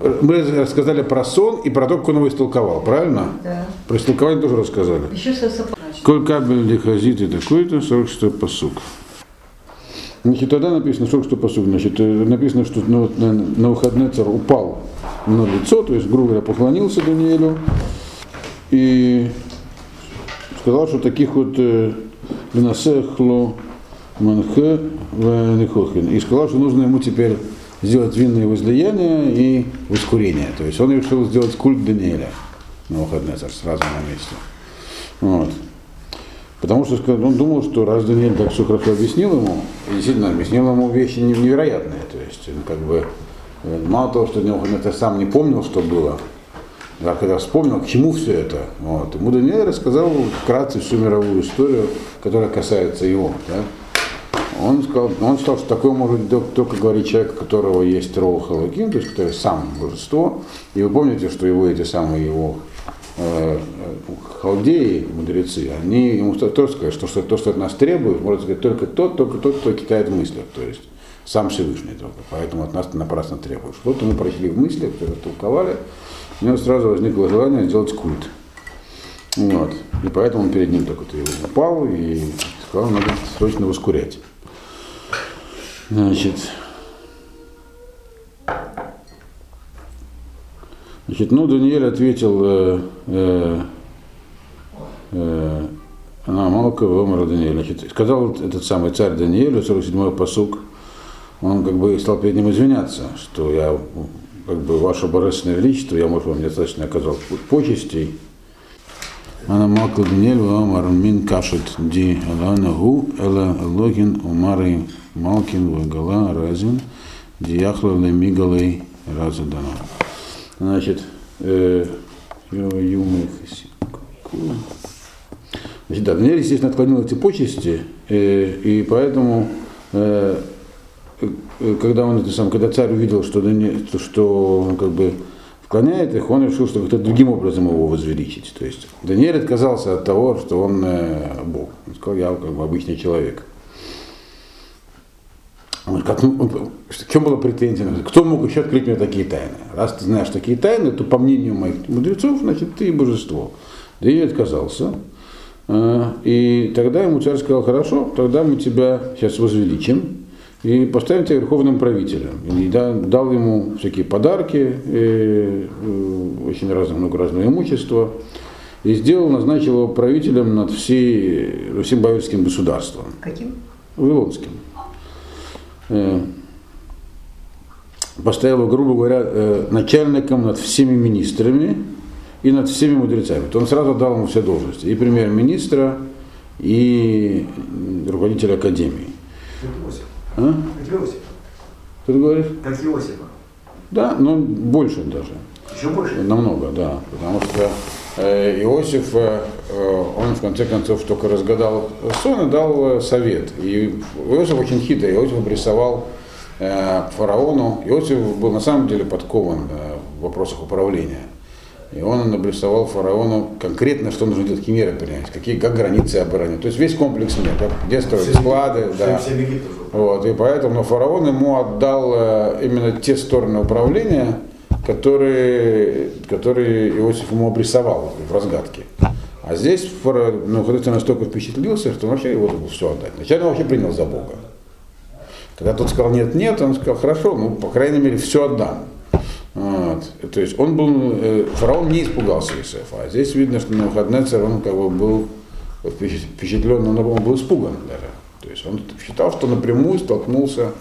Мы рассказали про сон и про то, как он его истолковал, правильно? Да. Про истолкование тоже рассказали. Еще сосопа. Коль кабель лихазит и такой-то, 46 посук. Значит, тогда написано, 46 посук, значит, э, написано, что ну, вот на, на выходный царь упал на лицо, то есть, грубо говоря, поклонился Даниэлю и сказал, что таких вот э, Ленасехло Манхе Венихохин. И сказал, что нужно ему теперь сделать винные возлияния и ускорение. То есть он решил сделать культ Даниэля на выходный царь сразу на месте. Вот. Потому что он думал, что раз Даниэль так все хорошо объяснил ему, и действительно объяснил ему вещи невероятные. То есть он как бы мало того, что это сам не помнил, что было, а когда вспомнил, к чему все это, вот, ему Даниэль рассказал вкратце всю мировую историю, которая касается его. Да? Он сказал, он сказал, что такое может только говорить человек, у которого есть Роу Халакин, то есть который сам божество. И вы помните, что его эти самые его э, халдеи, мудрецы, они ему тоже сказали, что, что то, что от нас требует, может сказать только тот, только тот, кто китает в мыслях, то есть сам Всевышний только. Поэтому от нас напрасно требуешь. Вот мы прочли в мыслях, которые толковали, у него сразу возникло желание сделать культ. Вот. И поэтому он перед ним только-то его упал и сказал, надо срочно воскурять. Значит, значит, ну, Даниэль ответил, э, э, э, она Малка Омара Даниэль. Значит, сказал этот самый царь Даниэлю, 47-й посук, он как бы стал перед ним извиняться, что я, как бы, ваше божественное величество, я, может, вам недостаточно оказал почестей. Она Малка Даниэль, Омар Мин Кашет Ди Алана Гу, Эла Логин Умары Малкин, Вагала, Разин, Дияхла, Лемигалей, Разадана. Значит, э, Значит, да, Даниэль, естественно, отклонил эти почести, э, и поэтому, э, э, когда он это сам, когда царь увидел, что, Даниэль, что как бы вклоняет их, он решил, что как-то другим образом его возвеличить. То есть Даниэль отказался от того, что он э, Бог. Он сказал, я как бы обычный человек. Как, в чем была претензия? Кто мог еще открыть мне такие тайны? Раз ты знаешь такие тайны, то по мнению моих мудрецов, значит, ты божество. Да и отказался. А, и тогда ему царь сказал, хорошо, тогда мы тебя сейчас возвеличим и поставим тебя верховным правителем. И дал ему всякие подарки, и, и, очень разное, много разного имущества. И сделал, назначил его правителем над всей, всем бавельским государством. Каким? Вавилонским. Э, поставил его, грубо говоря, э, начальником над всеми министрами и над всеми мудрецами. То он сразу дал ему все должности. И премьер-министра, и руководителя академии. Как Иосиф. А? Как Иосиф. Что ты говоришь? Как Иосифа. Да, но больше даже. Еще больше? Намного, да. Потому что э, Иосиф, он в конце концов только разгадал сон и дал совет. И Иосиф очень хитрый. Иосиф обрисовал фараону. Иосиф был на самом деле подкован в вопросах управления. И он обрисовал фараону конкретно, что нужно делать, какие меры принять, какие, как границы оборонять. То есть весь комплекс мер, как, где строить склады. Да. Вот, и поэтому фараон ему отдал именно те стороны управления, которые, которые Иосиф ему обрисовал в разгадке. А здесь ну, Христос настолько впечатлился, что он вообще его должен все отдать. Вначале он вообще принял за Бога. Когда тот сказал нет, нет, он сказал, хорошо, ну, по крайней мере, все отдам. Вот. То есть он был, фараон не испугался Иосифа, а здесь видно, что на выходный царь он как бы был впечатлен, он был испуган даже. То есть он считал, что напрямую столкнулся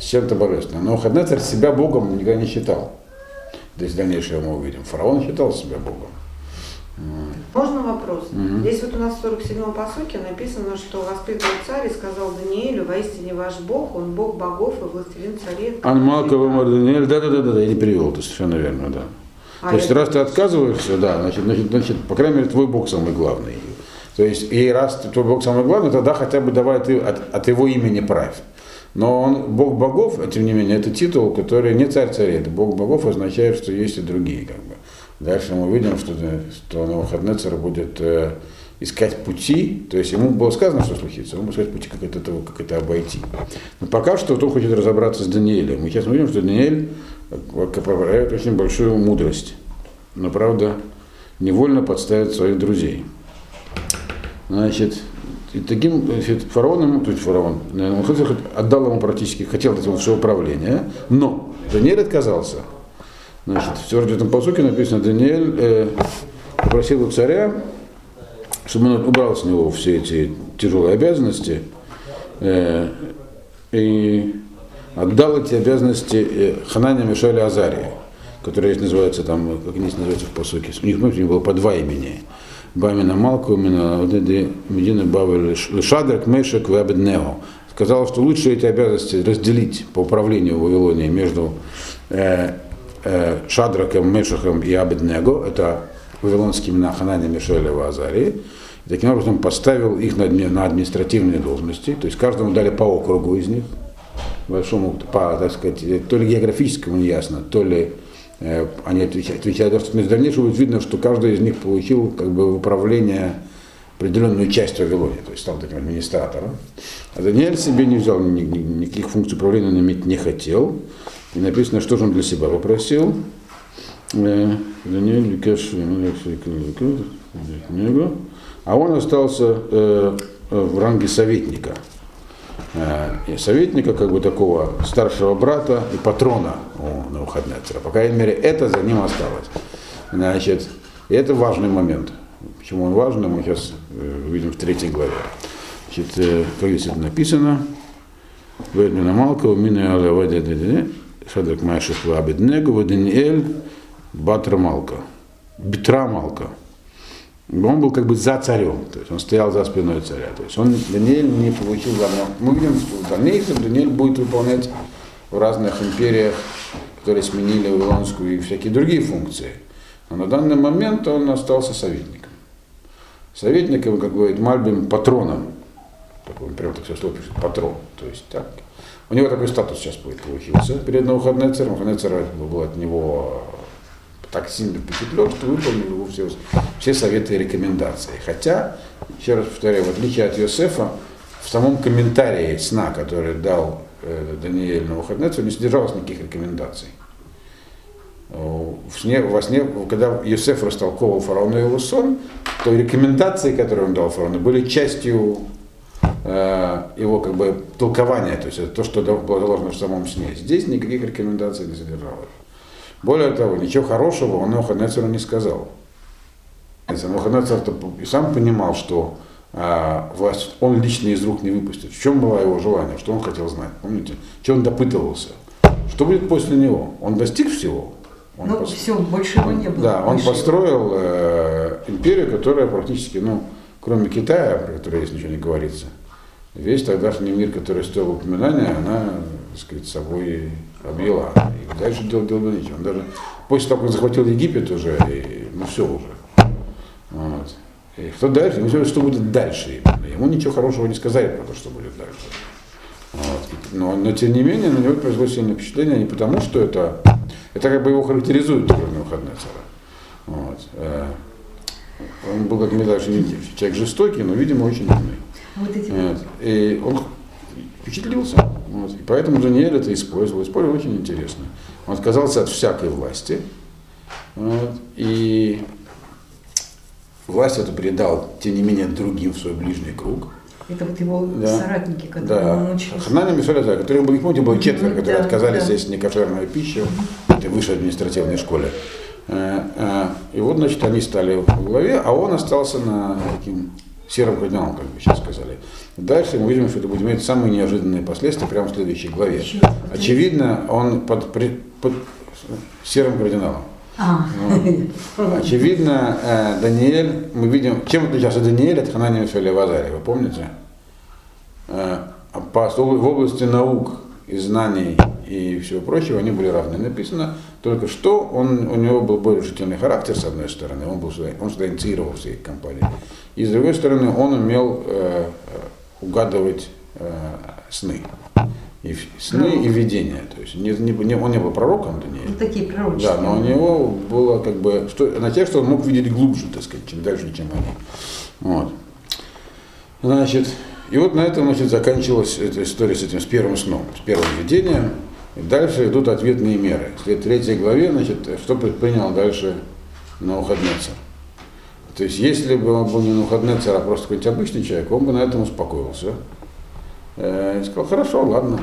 с чем-то божественным. Но царь себя Богом никогда не считал. Здесь дальнейшее мы увидим. Фараон считал себя Богом. Можно вопрос? Мгм. Здесь вот у нас в 47-м посоке написано, что воскликнул царь и сказал Даниэлю, воистине ваш Бог, он Бог богов и властелин царей. Анмалкова Марданиэль, да, да, да, да, да, я не перевел, это совершенно верно, да. А, То есть раз ты отказываешься, да, значит, значит, значит, по крайней мере, твой Бог самый главный. То есть, и раз ты- твой Бог самый главный, тогда хотя бы давай ты от, от его имени правь. Но он Бог богов, а тем не менее, это титул, который не царь царей, это Бог богов означает, что есть и другие, как бы. Дальше мы увидим, что, что на выходный царь будет э, искать пути, то есть ему было сказано, что случится, он будет искать пути, как это, того, как это обойти. Но пока что он хочет разобраться с Даниэлем. Мы сейчас увидим, что Даниэль проявляет очень большую мудрость, но, правда, невольно подставит своих друзей. Значит, и таким значит, фараоном, то есть фараон, он отдал ему практически, хотел дать ему все управление, но Даниэль отказался. Значит, в 49 посуке написано, Даниэль э, попросил у царя, чтобы он убрал с него все эти тяжелые обязанности э, и отдал эти обязанности э, Ханане Мишеле Азарии, которые здесь называются там, как они называются в посуке. У них, помните, было по два имени. Бамина Малку, именно Медина Бавель Шадрак, Мешек, Вабеднео. Сказал, что лучше эти обязанности разделить по управлению в Вавилоне между э, Шадраком, Мешахом и Абеднего, это вавилонские имена Ханани, Мишеля и Азарии. И таким образом поставил их на, на административные должности, то есть каждому дали по округу из них, большому, по, так сказать, то ли географическому неясно, то ли э, они отвечают, отвечают в дальнейшем будет видно, что каждый из них получил как бы управление определенную часть Вавилоне, то есть стал таким администратором. А Даниэль себе не взял ни, ни, никаких функций управления, он иметь не хотел. И написано, что же он для себя попросил. Э, Даниэль Викаш, а он остался э, в ранге советника. Э, и советника, как бы такого старшего брата и патрона у Навуходнецера. По крайней мере, это за ним осталось. Значит, и это важный момент. Почему он важный, мы сейчас увидим в третьей главе. Значит, как здесь это написано, Ведмина Малка, Мина Алавадя Шадрак Майших Вабеднегу, Даниэль Батра Малка, Битра Малка. Он был как бы за царем, то есть он стоял за спиной царя. То есть он, Даниэль не получил главного. Мы видим, что в дальнейшем Даниэль будет выполнять в разных империях, которые сменили Вавилонскую и всякие другие функции. Но на данный момент он остался советником. Советником, как говорит Мальбим, патроном. Такой, прям так все слово пишет, патрон. То есть так, у него такой статус сейчас будет получился перед Навуходнецером. Навуходнецер был от него так сильно впечатлен, что выполнил его все, все советы и рекомендации. Хотя, еще раз повторяю, в отличие от Йосефа, в самом комментарии сна, который дал э, Даниэль Навуходнецер, не содержалось никаких рекомендаций. В сне, во сне, когда Йосеф растолковывал фараону его сон, то рекомендации, которые он дал фараону, были частью его как бы толкование, то есть это то, что было заложено в самом сне. Здесь никаких рекомендаций не содержалось. Более того, ничего хорошего он Навуходоносору не сказал. Навуходоносор и сам понимал, что а, власть он лично из рук не выпустит. В чем было его желание, что он хотел знать, помните? Что он допытывался? Что будет после него? Он достиг всего? Он ну, пос... все, больше его не было. Да, он построил э, империю, которая практически, ну, кроме Китая, про который здесь ничего не говорится, весь тогдашний мир, который стоил упоминания, она, так сказать, собой объела. И дальше делал, делал нечего. Он даже после того, как захватил Египет уже, и, ну все уже. Вот. И что дальше? Ну, что будет дальше? Ему ничего хорошего не сказали про то, что будет дальше. Вот. Но, но тем не менее на него произвело сильное впечатление не потому, что это, это как бы его характеризует на выходные цара. Вот. Э, он был, как мне даже человек жестокий, но, видимо, очень умный. Вот эти... вот. И он впечатлился. Вот. И поэтому Даниэль это использовал. Использовал очень интересно. Он отказался от всякой власти. Вот. И власть эту передал, тем не менее, другим в свой ближний круг. Это вот его да. соратники, которые да. он учился. Ханани Мишеля, да, которые были, помните, было четверо, которые да, отказались да. есть некошерную пищу в этой высшей административной школе. Э, э, и вот, значит, они стали в главе, а он остался на таким серым кардиналом, как бы сейчас сказали. Дальше мы видим, что это будет иметь самые неожиданные последствия прямо в следующей главе. Очевидно, он под, под серым кардиналом. А. Вот. Очевидно, э, Даниэль, мы видим, чем отличался Даниэль от Ханания Мишеля Вазария, вы помните? По, в области наук и знаний и всего прочего, они были равны. Написано только что он, у него был более решительный характер, с одной стороны, он, был, он сюда инициировал все эти компании. И с другой стороны, он умел э, угадывать э, сны. И сны, и видения. То есть не, не, он не был пророком Даниил. Ну, такие пророческие. Да, но у него было как бы что, на тех, что он мог видеть глубже, так сказать, чем дальше, чем они. Вот. Значит, и вот на этом значит, заканчивалась эта история с этим, с первым сном, с первым видением. Дальше идут ответные меры. В третьей главе, значит, что предпринял дальше Наухаднецер. То есть, если бы он был не Наухаднецер, а просто какой-нибудь обычный человек, он бы на этом успокоился. Э, и сказал, хорошо, ладно,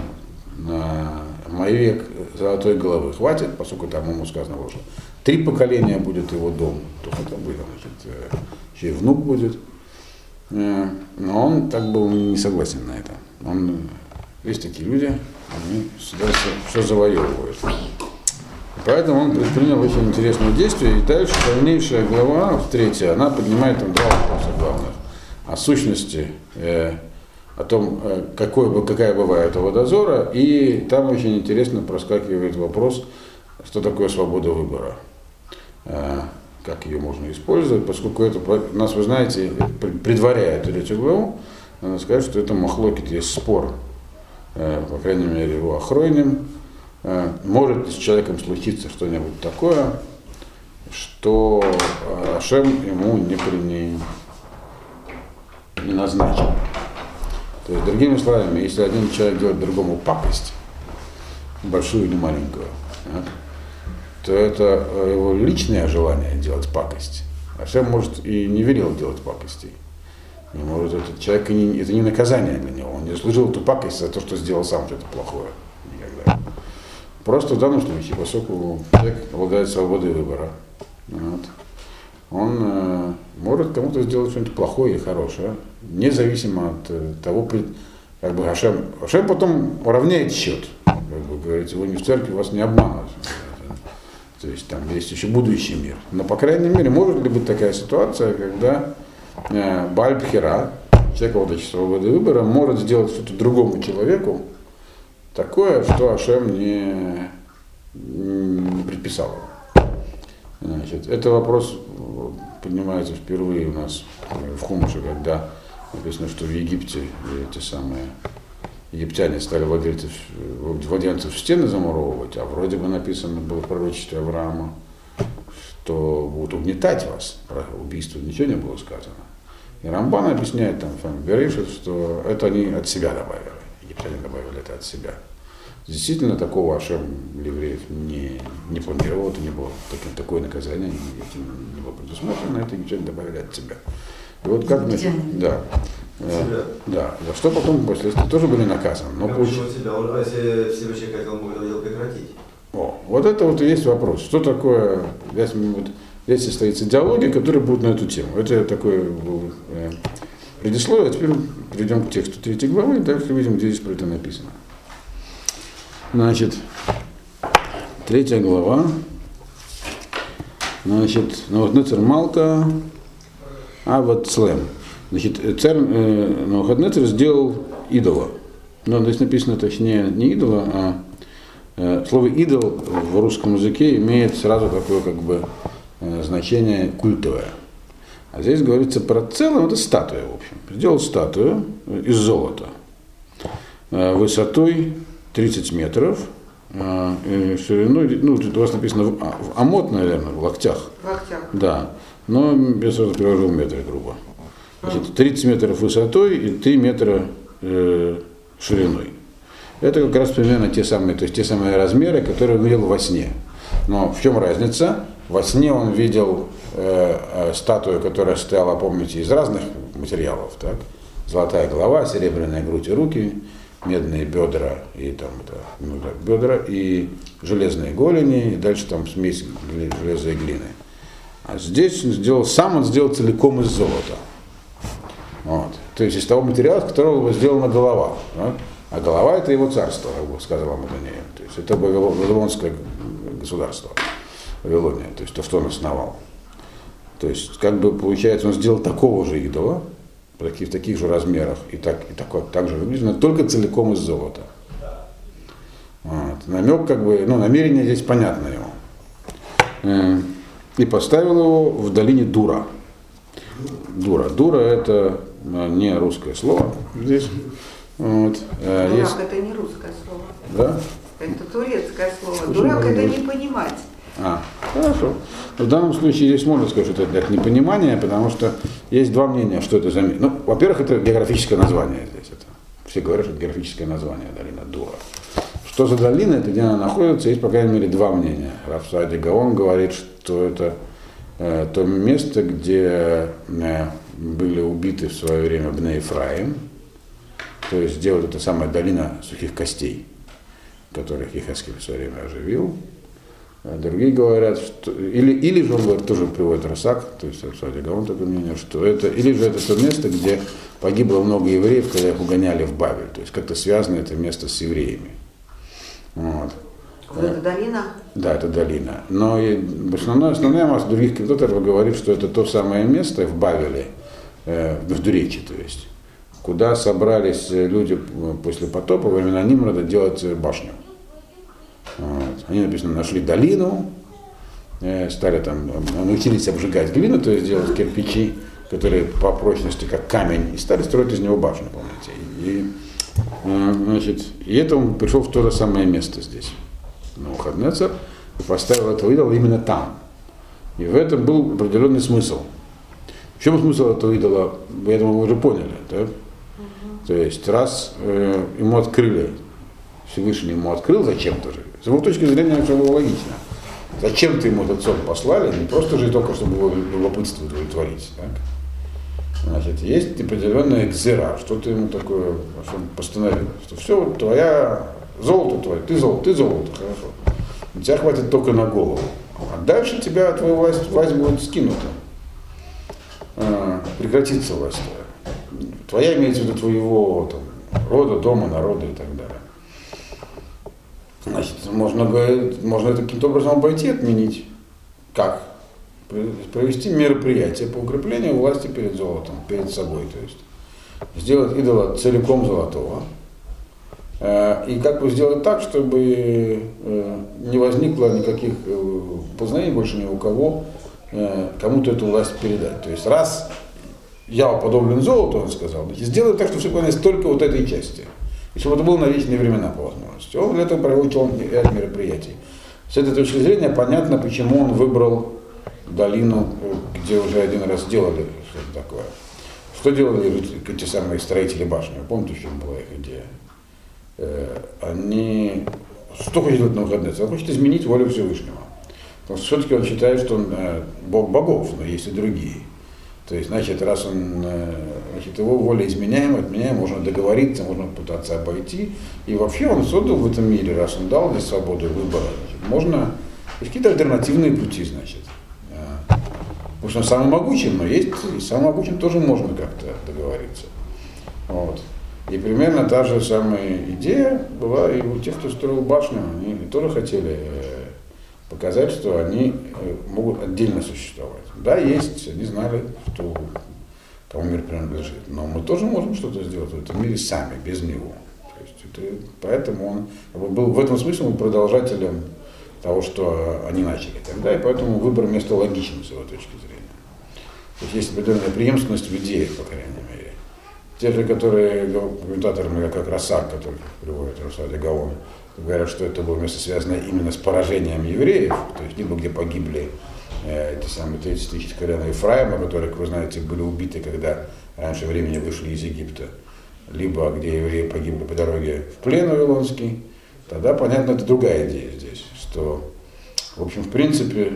на мой век золотой головы хватит, поскольку там ему сказано уже, три поколения будет его дом, то это будет, значит, э, еще и внук будет. Э, но он так был не согласен на это. Он, есть такие люди, они всегда все, завоевывают. Поэтому он предпринял очень интересное действие, и дальше дальнейшая глава, третья, она поднимает там два вопроса главных. О сущности, э, о том, э, какой, какая бывает у водозора, и там очень интересно проскакивает вопрос, что такое свобода выбора. Э, как ее можно использовать, поскольку это нас, вы знаете, предваряет третью главу, надо сказать, что это махлокит, есть спор, по крайней мере, его охройним. Э, может с человеком случиться что-нибудь такое, что э, Ашем ему не, при, не, назначил. То есть, другими словами, если один человек делает другому пакость, большую или маленькую, то это э, его личное желание делать пакость. Ашем может и не велел делать пакостей. И может этот человек, не, это не наказание для него, он не служил эту пакость за то, что сделал сам что-то плохое. Никогда. Просто в данном случае, поскольку человек обладает свободой выбора, вот, он э, может кому-то сделать что-нибудь плохое и хорошее, независимо от э, того, как бы Ашем, Ашем потом уравняет счет. Как бы говорится, вы не в церкви, вас не обманывают. То есть там есть еще будущий мир. Но, по крайней мере, может ли быть такая ситуация, когда э, Бальбхера, человек, обладающий свободой выбора, может сделать что-то другому человеку, такое, что Ашем не, не предписал. Значит, это вопрос поднимается впервые у нас в Хумуше, когда написано, что в Египте эти самые египтяне стали владельцев, владельцев стены замуровывать, а вроде бы написано было в пророчестве Авраама, что будут угнетать вас. Про убийство ничего не было сказано. И Рамбан объясняет там, Берешит, что это они от себя добавили. Египтяне добавили это от себя. Действительно, такого Ашем евреев не, не планировал, это не было такое, такое наказание, этим не было предусмотрено, это египтяне добавили от себя. И вот как значит, да, Э, да, за что потом впоследствии тоже были наказаны. Но как получ... себя, а если Всевышний хотел дело прекратить? О, вот это вот и есть вопрос. Что такое, здесь, вот, здесь состоится диалоги, которые будут на эту тему. Это такое э, предисловие, а теперь перейдем к тексту третьей главы, и дальше видим, где здесь про это написано. Значит, третья глава. Значит, ну вот Нецер Малка, а вот Слем. Значит, царь э, Навуходнецер сделал идола. Но здесь написано точнее не идола, а э, слово идол в русском языке имеет сразу такое как бы э, значение культовое. А здесь говорится про целое, это статуя, в общем. Сделал статую из золота э, высотой 30 метров, э, шириной, ну, тут у вас написано в, в амот, наверное, в локтях. В локтях. Да. Но я сразу перевожу в метры, грубо. Значит, 30 метров высотой и 3 метра э, шириной. Это как раз примерно те самые, то есть те самые размеры, которые он видел во сне. Но в чем разница? Во сне он видел э, э, статую, которая стояла, помните, из разных материалов. Так? Золотая голова, серебряная грудь и руки, медные бедра и там это, ну, да, бедра и железные голени, и дальше там смесь железа и глины. А здесь он сделал, сам он сделал целиком из золота. Вот. То есть из того материала, из которого сделана голова. Да? А голова это его царство, как сказал Амадонея. То есть это Вавилонское государство, Вавилония, то есть то, что он основал. То есть, как бы получается, он сделал такого же идола, в таких же размерах и так, и так, так же выглядит, но только целиком из золота. Вот. Намек, как бы, ну, намерение здесь понятно ему. Э, и поставил его в долине Дура. Дура. Дура это не русское слово здесь. Вот. э, Дурак есть- это не русское слово. Да? Это турецкое слово. Дурак это говоришь? не понимать. А, хорошо. В данном случае здесь можно сказать, что это для непонимания, потому что есть два мнения, что это за... ми- Ну, во-первых, это географическое название здесь. Это. Все говорят, что это географическое название долина Дура. Что за долина, это где она находится, есть, по крайней мере, два мнения. Рафсади Гаон говорит, что это э, то место, где э, были убиты в свое время Бне Ефраим, то есть вот эта самая долина сухих костей, которых Ехаскель в свое время оживил. А другие говорят, что или, или же он говорит, тоже приводит Росак, то есть Рафсади Гаон такое мнение, что это, или же это то место, где погибло много евреев, когда их угоняли в Бавель, то есть как-то связано это место с евреями. Вот. Вот эта долина. Да, это долина. Но и основная, основная масса других комментаторов говорит, что это то самое место в Бавеле, э, в Дуречи, то есть, куда собрались люди после потопа во времена Нимрода делать башню. Вот. Они, написано, нашли долину, э, стали там, э, научились обжигать глину, то есть делать кирпичи, которые по прочности как камень, и стали строить из него башню, помните. И, э, значит, и это он пришел в то же самое место здесь. Навуходнецер и поставил этого идола именно там. И в этом был определенный смысл. В чем смысл этого идола, я думаю, вы уже поняли. Да? То есть, раз э, ему открыли, Всевышний ему открыл зачем-то же, с его точки зрения это было логично. Зачем-то ему этот сон послали, не просто же только, чтобы его любопытство удовлетворить. Так? Значит, есть определенная экзера, что ты ему такое что он постановил, что все, твоя золото твое, ты золото, ты золото, хорошо. У тебя хватит только на голову. А дальше тебя твоя власть, власть будет скинута. Прекратится власть твоя. Твоя имеется в виду твоего там, рода, дома, народа и так далее. Значит, можно, говорить, можно это каким-то образом обойти, отменить. Как? Провести мероприятие по укреплению власти перед золотом, перед собой. То есть сделать идола целиком золотого. Э, И как бы сделать так, чтобы э, не возникло никаких э, познаний больше ни у кого, кому-то эту власть передать. То есть раз я уподоблен золоту, он сказал, сделай так, чтобы все поклонялись только вот этой части. И чтобы это было на вечные времена по возможности. Он для этого провел ряд мероприятий. С этой точки зрения понятно, почему он выбрал долину, где уже один раз делали что-то такое. Что делали эти самые строители башни? Вы помните, в чем была их идея? Э, Они... Что хочет делать на выходные? Он хочет изменить волю Всевышнего. Потому что все-таки он считает, что он э, Бог богов, но есть и другие. То есть, значит, раз он, э, значит, его воля изменяема, отменяема, можно договориться, можно пытаться обойти. И вообще он создал в этом мире, раз он дал здесь свободу выбора, значит, можно какие-то альтернативные пути, значит. Э, Потому что он самый могучий, но есть и самым могучим тоже можно как-то договориться. Вот. И примерно та же самая идея была и у тех, кто строил башню, они тоже хотели э, показать, что они э, могут отдельно существовать. Да, есть, они знали, что кому мир принадлежит, но мы тоже можем что-то сделать в этом мире сами, без него. То есть это, поэтому он был в этом смысле он продолжателем того, что они начали тогда, и поэтому выбор места логичен с его точки зрения. То есть есть определенная преемственность в идеях, по крайней мере. Те же, которые комментаторы, как Росак, который приводит Русади Гаон, говорят, что это было место связанное именно с поражением евреев, то есть либо где погибли э, эти самые 30 тысяч колена Ефраима, которые, как вы знаете, были убиты, когда раньше времени вышли из Египта, либо где евреи погибли по дороге в плен Вавилонский, тогда, понятно, это другая идея здесь, что, в общем, в принципе,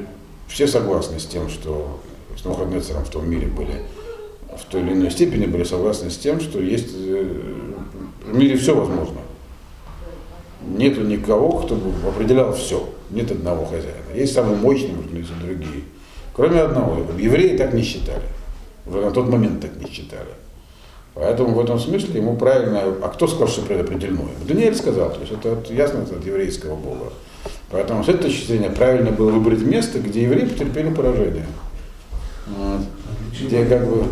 все согласны с тем, что с Навуходоносором в том мире были в той или иной степени были согласны с тем, что есть э, в мире все возможно. Нету никого, кто бы определял все. Нет одного хозяина. Есть может быть, и другие. Кроме одного. Евреи так не считали. Уже на тот момент так не считали. Поэтому в этом смысле ему правильно, а кто сказал, что предопределено? Даниэль сказал, то есть это от, ясно это от еврейского бога. Поэтому с этой точки зрения правильно было выбрать место, где евреи потерпели поражение. Вот. Где как бы...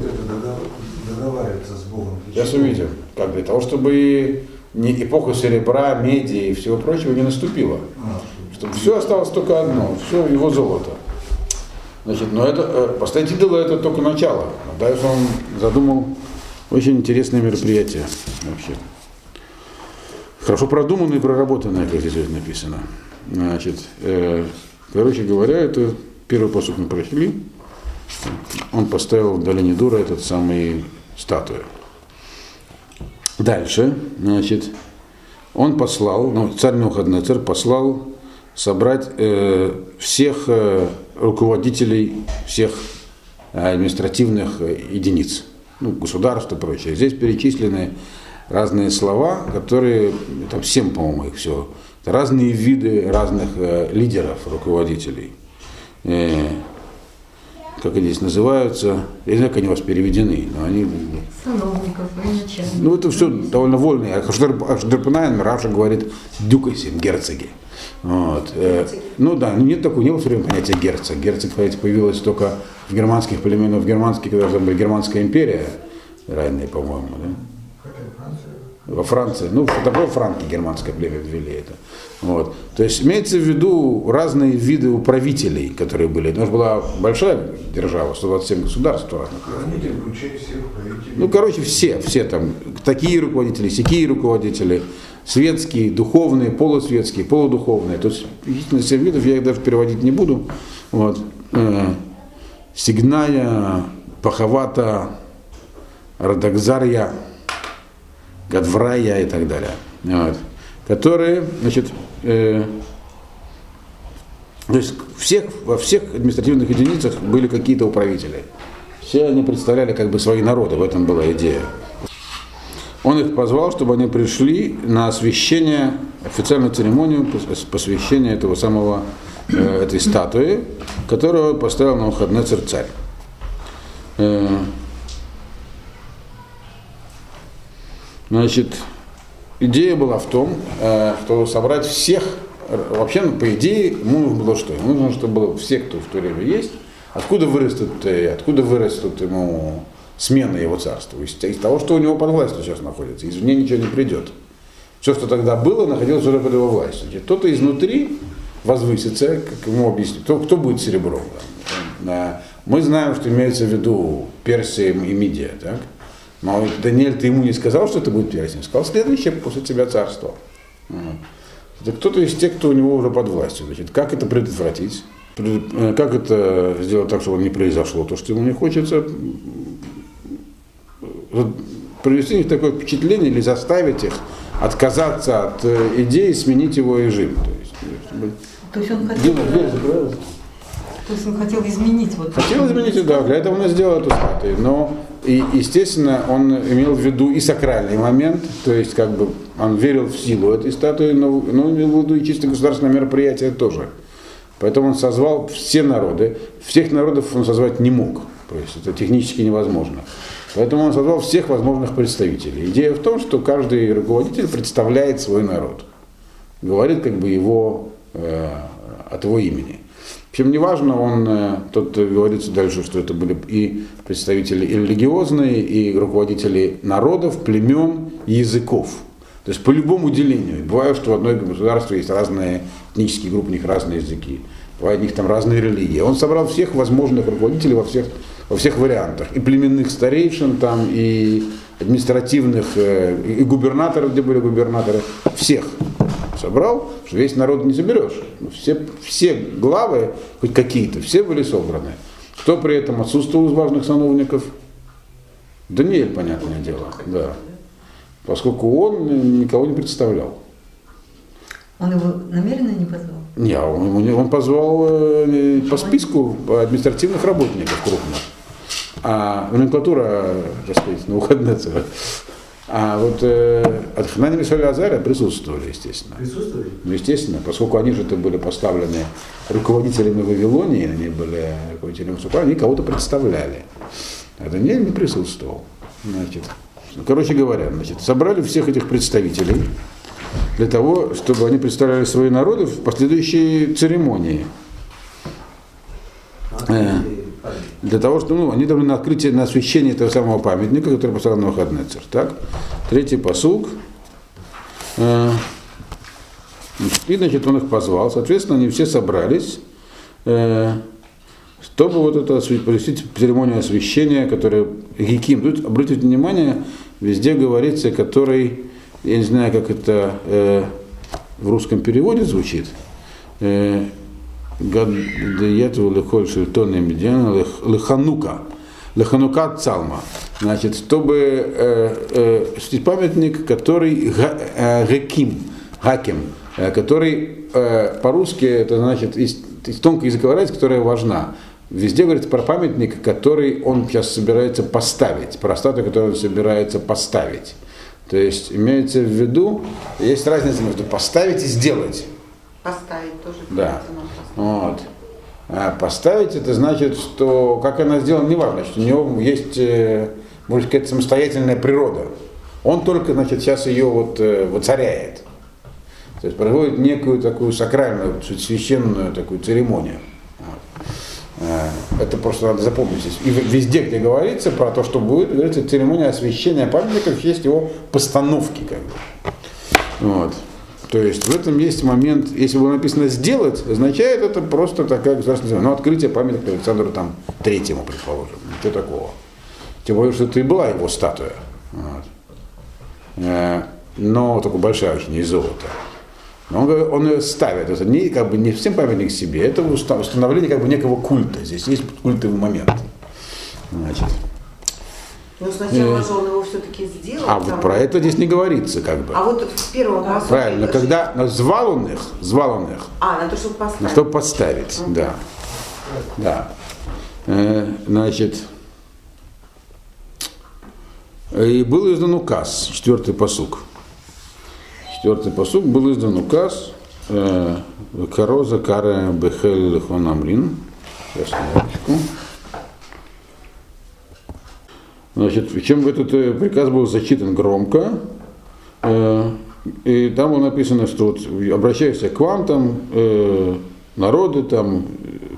Договариваться с Богом. Сейчас увидим. Как для того, чтобы не эпоха серебра, меди и всего прочего не наступила. Чтобы все осталось только одно, все его золото. Значит, но это, э, поставить идола это только начало. А дальше он задумал очень интересное мероприятие вообще. Хорошо продуманное и проработанное, как здесь написано. Значит, э, короче говоря, это первый посуд мы прочли. Он поставил в долине Дура этот самый статую. Дальше, значит, он послал, ну, царь Навуходоносор послал собрать э, всех э, руководителей всех административных э, единиц, ну, государств и прочее. Здесь перечислены разные слова, которые, там семь, по-моему, их все, разные виды разных э, лидеров, руководителей. Э, как они здесь называются, я не знаю, как они у вас переведены, но они... Сановников, военачальников. Ну, это все довольно вольно. אחשדרפניא Раши говорит דוכסים, герцоги. Вот. Э, ну да, нет такого, не было все время понятия герцог. Герцог, кстати, появилось только в германских племенах, в германских, когда там была Германская империя, ранее, по-моему, да? Во Франции, ну, такое франки германское племя ввели это. Вот. То есть имеется в виду разные виды управителей, которые были. У нас была большая держава, 127 государств разных. Ну, короче, все, все там, такие руководители, сякие руководители, светские, духовные, полусветские, полудуховные. То есть, действительно, всех видов я их даже переводить не буду. Вот. Э, Сигная, Пахавата, Радакзарья, Гадврая и так далее. Вот. Которые, значит, э, то есть всех, во всех административных единицах были какие-то управители. Все они представляли как бы свои народы, в этом была идея. Он их позвал, чтобы они пришли на освящение, официальную церемонию посвящения этого самого, э, этой статуи, которую поставил на выходной царь. Э, Значит, идея была в том, э, что собрать всех, вообще, ну, по идее, ему нужно было что? Ему нужно, чтобы было все, кто в то время есть, откуда вырастут, э, откуда вырастут ему смена его царства? Из, из того, что у него под властью сейчас находится. Извне ничего не придет. Все, что тогда было, находилось уже под его властью. Значит, кто-то изнутри возвысится, как ему объяснить, кто, кто будет серебром. Мы знаем, что имеется в виду Персия и Мидия, так? Но Даниэль, ты ему не сказал, что это будет перстень, сказал следующее после тебя царство. Это кто-то из тех, кто у него уже под властью. Значит, как это предотвратить? Э, как это сделать так, чтобы не произошло то, что ему не хочется? Провести у них такое впечатление или заставить их отказаться от э, идеи сменить его режим. То есть, то есть он хотел... То есть он хотел изменить вот. Хотел изменить, да, для этого он сделал эту статую. Но, и, естественно, он имел в виду и сакральный момент, то есть как бы он верил в силу этой статуи, но, но имел в виду и чисто государственное мероприятие тоже. Поэтому он созвал все народы. Всех народов он созвать не мог. То есть это технически невозможно. Поэтому он созвал всех возможных представителей. Идея в том, что каждый руководитель представляет свой народ. Говорит как бы его, э, от его имени. Причем неважно, он, э, тут говорится дальше, что это были и представители и религиозные, и руководители народов, племен, языков. То есть по любому делению. Бывает, что в одной государстве есть разные этнические группы, у них разные языки. Бывает, у них там разные религии. Он собрал всех возможных руководителей во всех, во всех вариантах. И племенных старейшин там, и административных, э, и губернаторов, где были губернаторы. Всех собрал, что весь народ не соберешь. Ну, все, все главы, хоть какие-то, все были собраны. Кто при этом отсутствовал из важных сановников? Даниэль, понятное дело, да. Поскольку он никого не представлял. Он его намеренно не позвал? Не, он, он позвал э, по списку административных работников крупных. А номенклатура, так сказать, на выходные а вот э, от Ханани Мишель Азаря присутствовали, естественно. Присутствовали? Ну, естественно, поскольку они же это были поставлены руководителями Вавилонии, они были руководителями Сукра, они кого-то представляли. А Даниэль не присутствовал. Значит, короче говоря, значит, собрали всех этих представителей для того, чтобы они представляли свои народы в последующей церемонии. А, Э, для того, чтобы ну, они должны на открытие, на освящение этого самого памятника, который поставил на выходный царь. Так? Третий посуг. Э, И, значит, он их позвал. Соответственно, они все собрались, э, чтобы вот это провести церемонию освящения, которая Гиким. Тут, обратите внимание, везде говорится, который я не знаю, как это э, в русском переводе звучит, Гадиету лихоль шельтоне медиана лиханука. Лиханука цалма. Значит, чтобы э, э, памятник, который га, э, гаким, э, который э, по-русски, это значит, есть тонкая языковая разница, которая важна. Везде говорится про памятник, который он сейчас собирается поставить, про статую, которую он собирается поставить. То есть имеется в виду, есть разница между поставить и сделать. Поставить тоже. Да. поставить. Вот. А поставить это значит, что как она сделана, неважно, что у него есть, э, можно сказать, самостоятельная природа. Он только, значит, сейчас ее вот э, воцаряет. То есть проводит некую такую сакральную, священную такую церемонию. Э, Это просто надо запомнить. И везде, где говорится про то, что будет, говорится церемония освящения памятников, есть его постановки. Как бы. Вот. То есть в этом есть момент, если было написано сделать, означает это просто такая государственная церемония. Ну, открытие памятника Александру там третьему, предположим. Ничего такого. Тем более, что это и была его статуя. Вот. Э, Но только большая очень, не из золота. Но он, он ее ставит. Это не, как бы, не всем памятник себе, это уста- установление как бы некого культа. Здесь есть культовый момент. Значит. Но сначала Э. же он его все-таки сделал. А вот про это здесь не говорится, как бы. А вот в первом посуке Правильно, когда но звал он их, звал он их, А, на то, чтобы поставить. на чтобы подставить, да. Да. Э, значит, и был издан указ, четвертый посук. Четвертый посук был издан указ э, Кароза Кара Бехель Лехонамрин. Сейчас, минуточку. Значит, чем этот э, приказ был зачитан громко, э, и там было написано, что вот обращайся к вам, там, э, народы, там,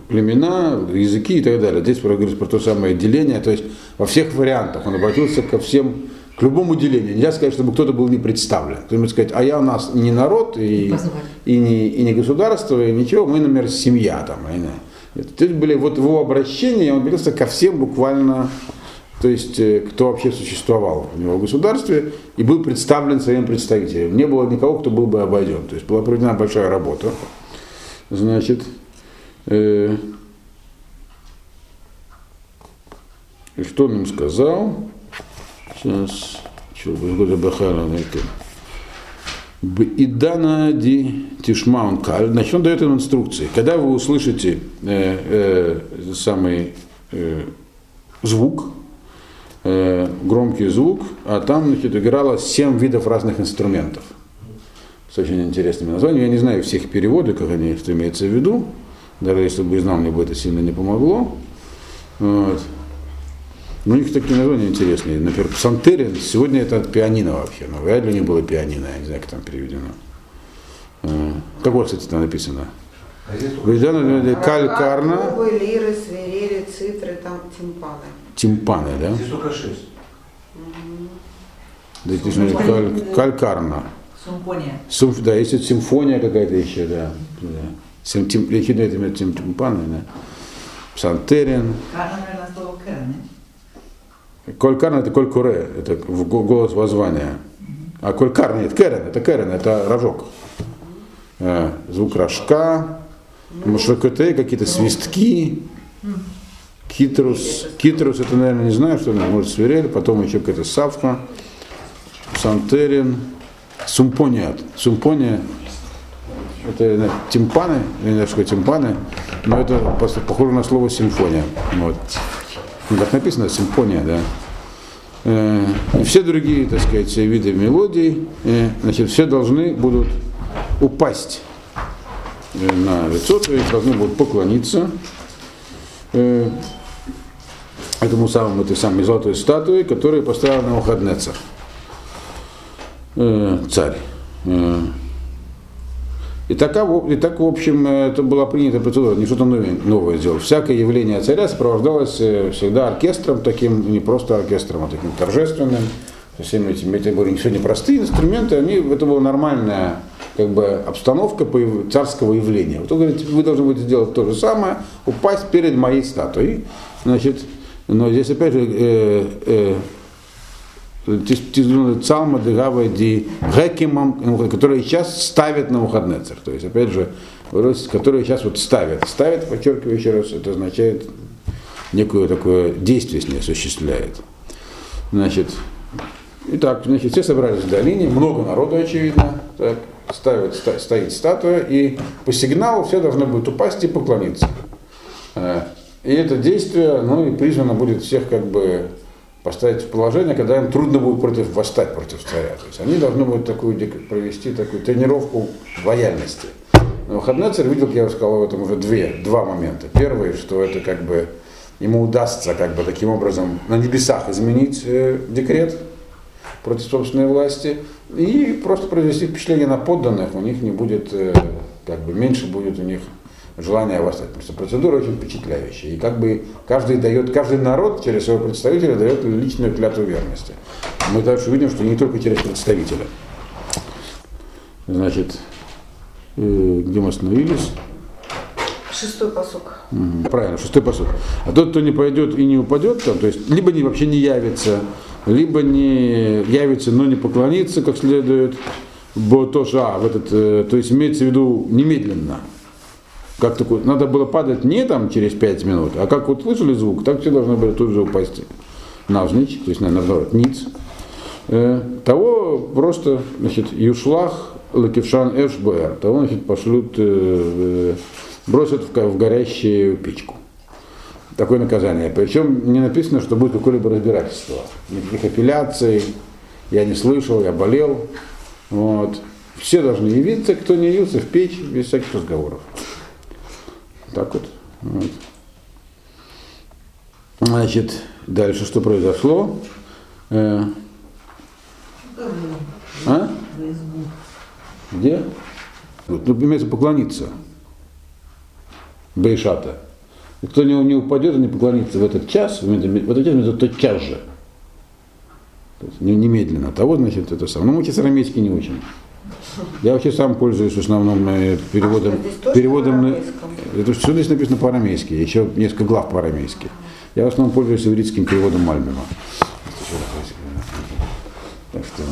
племена, языки и так далее. Здесь говорится про то самое деление, то есть во всех вариантах он обратился ко всем, к любому делению. Нельзя сказать, чтобы кто-то был не представлен. Кто-нибудь сказать, а я у нас не народ, и, и, не, и не государство, и ничего, мы, например, семья там. и не- Это Здесь были вот его обращения, он обратился ко всем буквально то есть э, кто вообще существовал в него государстве и был представлен своим представителем. Не было никого, кто был бы обойден. То есть была проведена большая работа. Значит, э, что он им сказал? Сейчас, что года Бахара. Идана ди тишмаун. Значит, он дает им инструкции. Когда вы услышите э, э, самый э, звук, э, громкий звук, а там значит, играло семь видов разных инструментов. С очень интересными названиями. Я не знаю всех переводов, как они, что имеется в виду. Даже если бы и знал, мне бы это сильно не помогло. Вот. Но у них такие названия интересные. Например, псантерин, сегодня это пианино вообще. Но вряд ли у них было пианино, я не знаю, как там переведено. Э, Как вот, кстати, там написано? А калькарна, лиры, свирели, цитры, там тимпаны. Тимпаны, да? здесь только шесть. Да, здесь написано каль- калькарна. Сумпония. Сумф- да, есть вот симфония какая-то еще, да. да. Сим, тим, ехидно это имеет тим, тимпаны, да. Псантерин. Карна, наверное, слово Кэрн, Колькарн это колькуре, это в го- голос воззвания. А колькарн нет, керен, это керен, это рожок. Э, Звук рожка, мушакоте, какие-то свистки, китрус. Китрус это, наверное, не знаю, что это, может, свирель, потом еще какая-то савка, сантерин, сумпония. Сумпония это тимпаны, я не знаю, что тимпаны, но это похоже на слово симфония. Вот. Ну, так написано, симфония, да. Э, И все другие, так сказать, виды мелодий, э, значит, все должны будут упасть э, на лицо, то есть должны будут поклониться этому самому, этой самой золотой статуе, которую поставил на Ухаднецах, царь. Э, И так, и так, в общем, это была принята процедура, не что-то новое, новое сделал. Всякое явление царя сопровождалось э, всегда оркестром таким, не просто оркестром, а таким торжественным, со всеми этими, это были сегодня простые инструменты, они, это была нормальная как бы, обстановка царского явления. Вот он говорит, вы должны будете сделать то же самое, упасть перед моей статуей. Значит, но здесь опять же э, э, Цалма Дегава Ди Гекимам, которые сейчас ставят на царь. То есть, опять же, которые сейчас вот ставят. Ставят, подчеркиваю еще раз, это означает некое такое действие с ней осуществляет. Значит, итак, значит, все собрались в долине, много народу, очевидно, так, ставят, ста, стоит статуя, и по сигналу все должны будут упасть и поклониться. И это действие, ну и призвано будет всех как бы поставить в положение, когда им трудно будет против, восстать против царя. То есть они должны будут такую, провести такую тренировку лояльности. Но выходной царь видел, я уже сказал, в этом уже две, два момента. Первый, что это как бы ему удастся как бы таким образом на небесах изменить э, декрет против собственной власти и просто произвести впечатление на подданных, у них не будет, э, как бы меньше будет у них желания восстать. Просто процедура очень впечатляющая. И как бы каждый дает, каждый народ через своего представителя дает личную клятву верности. Мы дальше увидим, что не только через представителя. Значит, э, где мы остановились? Шестой посук. Угу. Правильно, шестой посук. А тот, кто не пойдет и не упадет, там, то есть либо не, вообще не явится, либо не явится, но не поклонится как следует, бо тоже, а, в этот, э, то есть имеется в виду немедленно. Как такое, надо было падать не там через 5 минут, а как вот слышали звук, так все должны были тут же упасть навзничь, то есть, наоборот, ниц. Э, того просто, значит, Юшлах Лакившан Эшбэр, того, значит, пошлют э, бросят в, в горящую печку. Такое наказание. Причем не написано, что будет какое-либо разбирательство. Никаких апелляций. Я не слышал, я болел. Вот. Все должны явиться, кто не явился, в печь, без всяких разговоров. Так вот. вот. Значит, дальше что произошло? Э, а? Где? Вот, ну, имеется поклониться. Бейшата. И кто не, не упадет и не поклонится в этот час, в этот час, это тот час же. То есть немедленно. Того, значит, это самое. Ну, мы сейчас арамейский не учим. Я вообще сам пользуюсь в основном э, переводом. А переводом на, это все здесь написано по-арамейски, еще несколько глав по-арамейски. Я в основном пользуюсь ивритским переводом Мальбима. Так что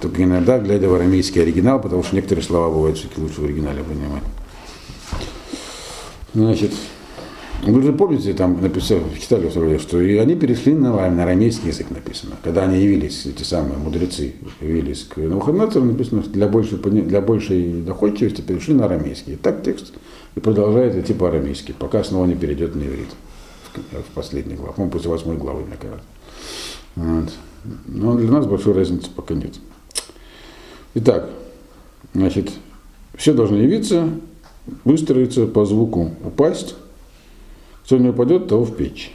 только иногда, глядя в арамейский оригинал, потому что некоторые слова бывают все-таки лучше в оригинале понимать. Значит, вы же помните, там написали, читали что и они перешли на, на арамейский язык написано. Когда они явились, эти самые мудрецы, явились к Навуходоносору, написано, что для большей, для большей доходчивости перешли на арамейский. И так текст и продолжает идти по-арамейски, пока снова не перейдет на иврит в, в последний глав. Он после восьмой главы, мне кажется. Вот. Но для нас большой разницы пока нет. Итак, значит, все должны явиться, выстроиться по звуку, упасть. Кто не упадет, того в печь.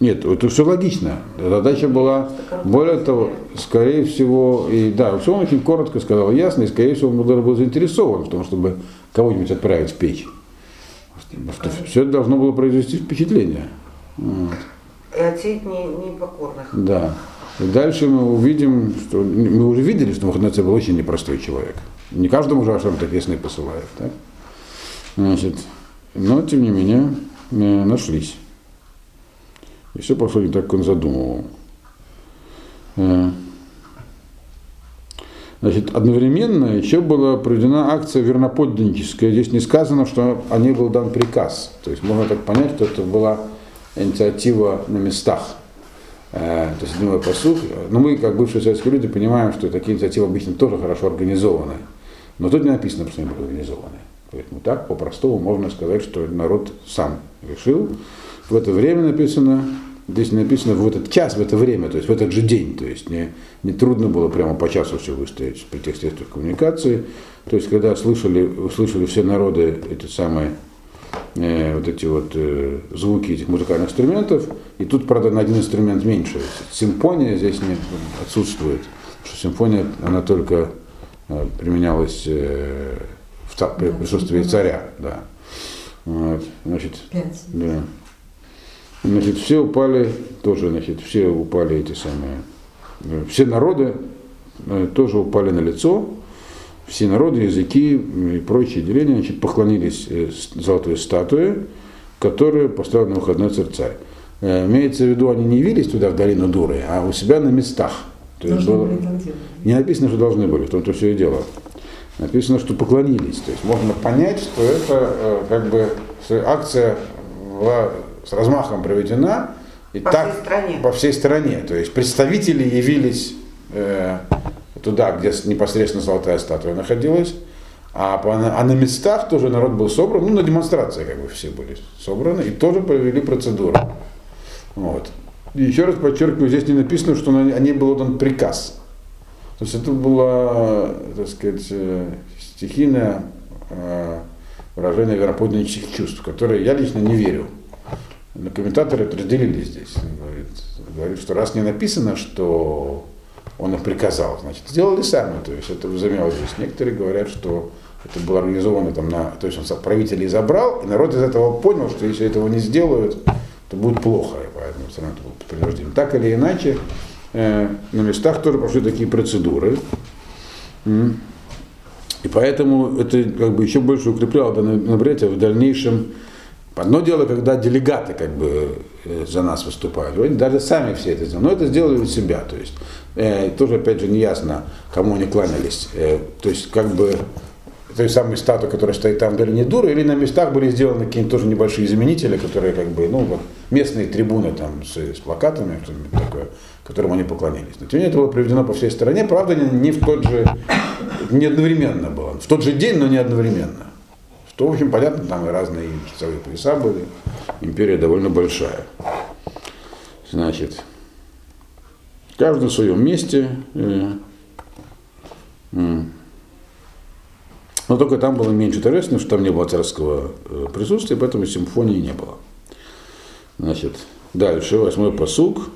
Нет, это все логично. Задача была, более того, скорее всего, и да, все он очень коротко сказал, ясно, и скорее всего он был заинтересован в том, чтобы кого-нибудь отправить в печь. Все это должно было произвести впечатление. Вот. И отсеять непокорных. Да. И дальше мы увидим, что мы уже видели, что Мухаммед был очень непростой человек. Не каждому же Ашем такие сны посылает. Так? Значит, но, тем не менее, э, нашлись. И все пошло не так, как он задумывал. Э, значит, одновременно еще была проведена акция верноподданническая. Здесь не сказано, что о ней был дан приказ. То есть можно так понять, что это была инициатива на местах. Э, то есть седьмой посуд. Но мы, как бывшие советские люди, понимаем, что такие инициативы обычно тоже хорошо организованы. Но тут не написано, что они были организованы. Поэтому так, по-простому, можно сказать, что народ сам решил. В это время написано, здесь написано в этот час, в это время, то есть в этот же день. То есть не, не трудно было прямо по часу все выстоять при тех средствах коммуникации. То есть когда слышали, услышали все народы эти самые э, вот эти вот э, звуки этих музыкальных инструментов, и тут, правда, на один инструмент меньше. Симфония здесь не отсутствует, что симфония, она только э, применялась э, в присутствии царя, да. Вот, значит, да. Значит, все упали, тоже, значит, все упали эти самые, э, все народы э, тоже упали на лицо, все народы, языки и прочие деления, значит, поклонились э, золотой статуе, которую поставил на выходной царь царь. Имеется в виду, они не явились туда, в долину Дуры, а у себя на местах. То есть было- не написано, что должны были, в том-то все и дело. Написано, что поклонились. То есть можно понять, что это э, как бы акция была с размахом проведена и По так всей стране. по всей стране. То есть представители явились э, туда, где непосредственно золотая статуя находилась, а, по- а на местах тоже народ был собран, ну на демонстрации как бы все были собраны и тоже провели процедуру. Вот. И еще раз подчеркиваю, здесь не написано, что на- о ней был дан приказ. То есть это было, так сказать, э, стихийное э, выражение вероподнических чувств, в которые я лично не верю. Но комментаторы это разделили здесь. Говорит, говорит, что раз не написано, что он их приказал, значит, сделали сами. То есть это возымело здесь. Некоторые говорят, что это было организовано там на... То есть он правителей забрал, и народ из этого понял, что если этого не сделают, то будет плохо, и поэтому все равно это было. Так или иначе, на местах тоже прошли такие процедуры. И поэтому это как бы еще больше укрепляло данное мероприятие в дальнейшем. Одно дело, когда делегаты как бы э, за нас выступают, они даже сами все это сделали, но это сделали у себя, то есть э, тоже опять же не ясно, кому они кланялись, Э, то есть как бы той самой статуи, которая стоит там в долине Дура, или на местах были сделаны какие-то тоже небольшие заменители, которые как бы, ну вот местные трибуны там с, с плакатами, что-нибудь такое, которым они поклонились. Но тем не менее это было проведено по всей стране, правда не, не в тот же, не одновременно было, в тот же день, но не одновременно. Что, в общем, понятно, там и разные часовые пояса были, империя довольно большая. Значит, каждый в своем месте. э, м. Но только там было меньше торжественно, что там не было царского э, присутствия, поэтому симфонии не было. Значит, дальше, восьмой посуг.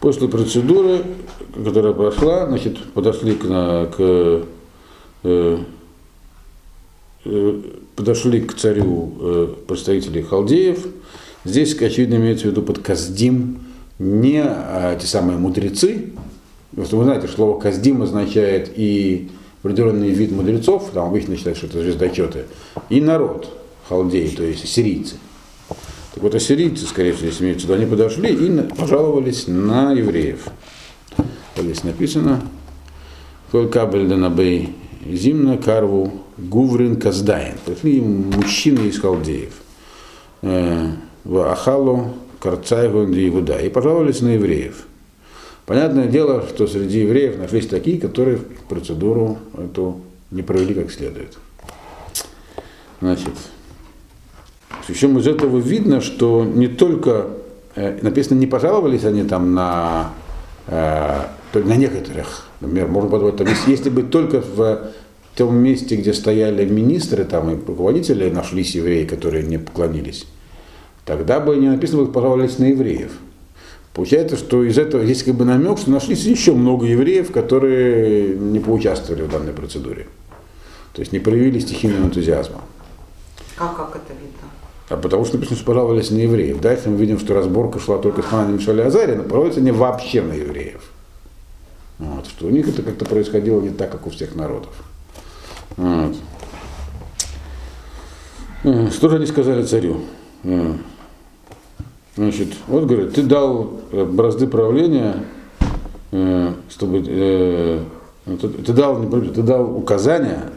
После процедуры, которая прошла, значит, подошли к, на- к, э, э, подошли к царю э, представители халдеев. Здесь, очевидно, имеется в виду под Каздим не а, те самые мудрецы. Что вы знаете, что слово Каздим означает и определенный вид мудрецов, там обычно считают, что это звездочеты, и народ халдеи, то есть сирийцы. Так вот, ассирийцы, скорее всего, здесь виду, они подошли и пожаловались на евреев. Здесь написано, «Коль кабель данабей зимна карву гуврин каздаин». Пришли мужчины из халдеев. Э, В Ахалу Карцайгу Иуда. И пожаловались на евреев. Понятное дело, что среди евреев нашлись такие, которые процедуру эту не провели как следует. Значит, причем из этого видно, что не только, э, написано, не пожаловались они там на, э, на некоторых, например, можно подумать, там, если, если бы только в том месте, где стояли министры там, и руководители, нашлись евреи, которые не поклонились, тогда бы не написано, бы пожаловались на евреев. Получается, что из этого есть как бы намек, что нашлись еще много евреев, которые не поучаствовали в данной процедуре. То есть не проявили стихийного энтузиазма. А как это видно? А потому что написано, что пожаловались на евреев. Дальше мы видим, что разборка шла только с Хананом Мишель Азари, но пожалуются они вообще на евреев. Вот, что у них это как-то происходило не так, как у всех народов. Вот. Что же они сказали царю? Значит, вот говорит, ты дал э, бразды правления, э, чтобы э, ну, ты, дал, ты дал указания,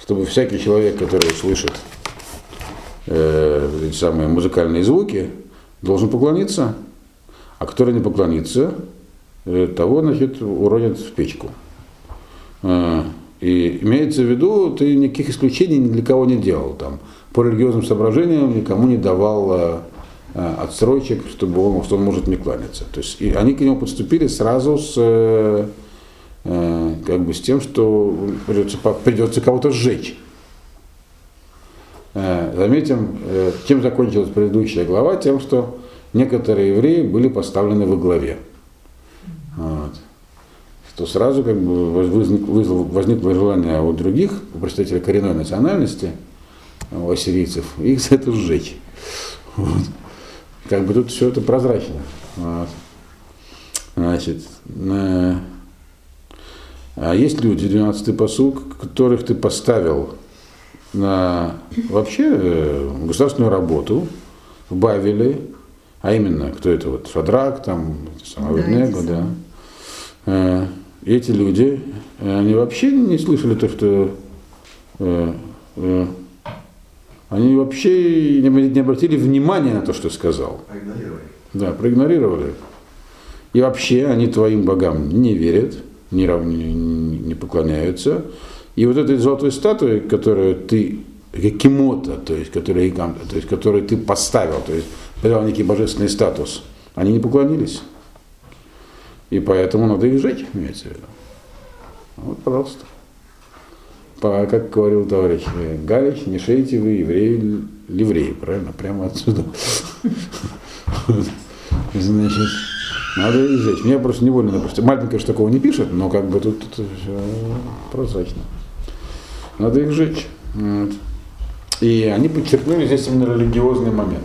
чтобы всякий человек, который слышит эти самые музыкальные звуки, должен поклониться, а который не поклонится, того, значит, уронят в печку. И имеется в виду, ты никаких исключений ни для кого не делал. Там, по религиозным соображениям никому не давал э, отсрочек, чтобы он, что он может не кланяться. То есть и они к нему подступили сразу с, э, э, как бы с тем, что придется, придется кого-то сжечь. Заметим, чем закончилась предыдущая глава, тем, что некоторые евреи были поставлены во главе. Вот. Что сразу как бы возник- возникло желание у других, у представителей коренной национальности, у ассирийцев, их за это сжечь. Вот. Как бы тут все это прозрачно. Вот. Значит, э, а есть люди, 12-й посуг, которых ты поставил на вообще э, государственную работу в Бавеле, а именно, кто это вот, Шадрак, там, сам Да, да. Э, эти люди, они вообще не слышали то, что э, э, они вообще не, обратили внимания на то, что сказал. Проигнорировали. Да, проигнорировали. И вообще они твоим богам не верят, не, рав- не, поклоняются. И вот этой золотой статуи, которую ты, кимота, то есть, которую, то есть, которую ты поставил, то есть придал некий божественный статус, они не поклонились. И поэтому надо их сжечь, имеется в виду. Вот, пожалуйста. Как говорил товарищ э, Галич, не шейте вы евреи ливреи, правильно? Прямо отсюда. Значит, надо их сжечь. Меня просто невольно, допустим, Мальбин, конечно, такого не пишет, но как бы тут, тут все прозрачно. Надо их сжечь. Вот. И они подчеркнули здесь именно религиозный момент.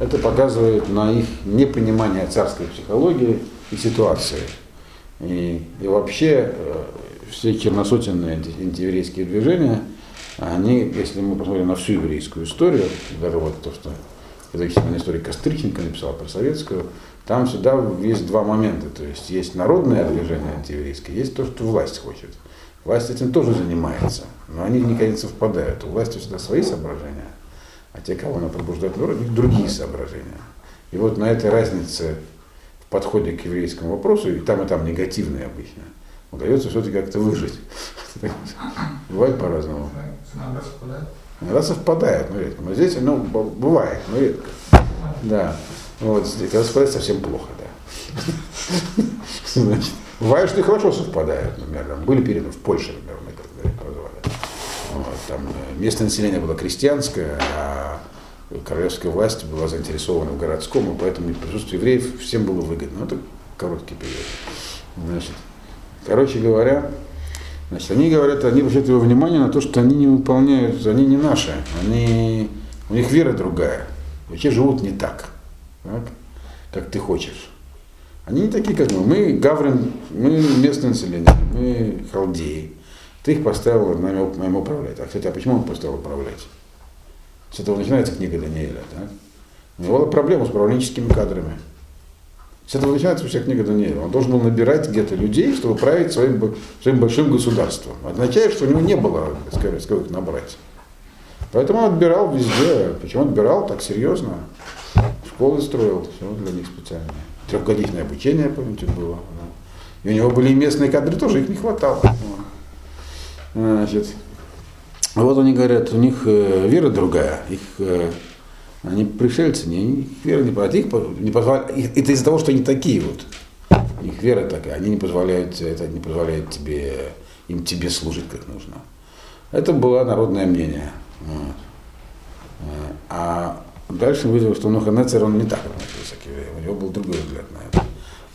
Это показывает на их непонимание царской психологии и ситуации. И, и вообще э, все черносотенные анти- антиеврейские движения, они, если мы посмотрим на всю еврейскую историю, даже вот то, что изучительный историк Костриченко написал про советскую, там всегда есть два момента. То есть есть народное движение антиеврейское, есть то, что власть хочет. Власть этим тоже занимается, но они никогда не совпадают. У власти всегда свои соображения, а те, кого она пробуждает народ, у них другие соображения. И вот на этой разнице в подходе к еврейскому вопросу, и там и там негативные обычно, удается все-таки как-то выжить. Бывает по-разному. Иногда совпадает. Но редко. Но здесь, ну, бывает, но редко. Да. Вот, когда совпадает, совсем плохо, да. Значит, бывает, что и хорошо совпадают, например, там были периоды в Польше, например, мы так прозвали. Вот, там э, местное население было крестьянское, а королевская власть была заинтересована в городском, и поэтому присутствие евреев всем было выгодно. Ну, это короткий период. Значит, короче говоря, Значит, они говорят, они обращают его внимание на то, что они не выполняют, они не наши, они, у них вера другая, вообще живут не так, так, как ты хочешь. Они не такие, как мы. Мы гаврин, мы местное население, мы халдеи. Ты их поставил нами, нами управлять. А, кстати, а почему он поставил управлять? С этого начинается книга Даниэля. Так? У него была проблема с управленческими кадрами. С этого начинается вся книга Даниэля. Он должен был набирать где-то людей, чтобы править своим, своим большим государством. Означает, что у него не было, скажем, с кого набрать. Поэтому он отбирал везде. Почему отбирал так серьезно? Школы строил, все для них специальные. Трехгодичное обучение, помните, было. И у него были и местные кадры тоже, их не хватало. Значит, вот они говорят, у них э, вера другая, их, э, они пришельцы, не, их вера не позволяет, их не позволяет, это из-за того, что они такие вот, их вера такая, они не позволяют, это не позволяет тебе, им тебе служить как нужно. Это было народное мнение. Вот. А дальше выяснилось, что Нуханецер, он не так относился к евреям, у него был другой взгляд на это.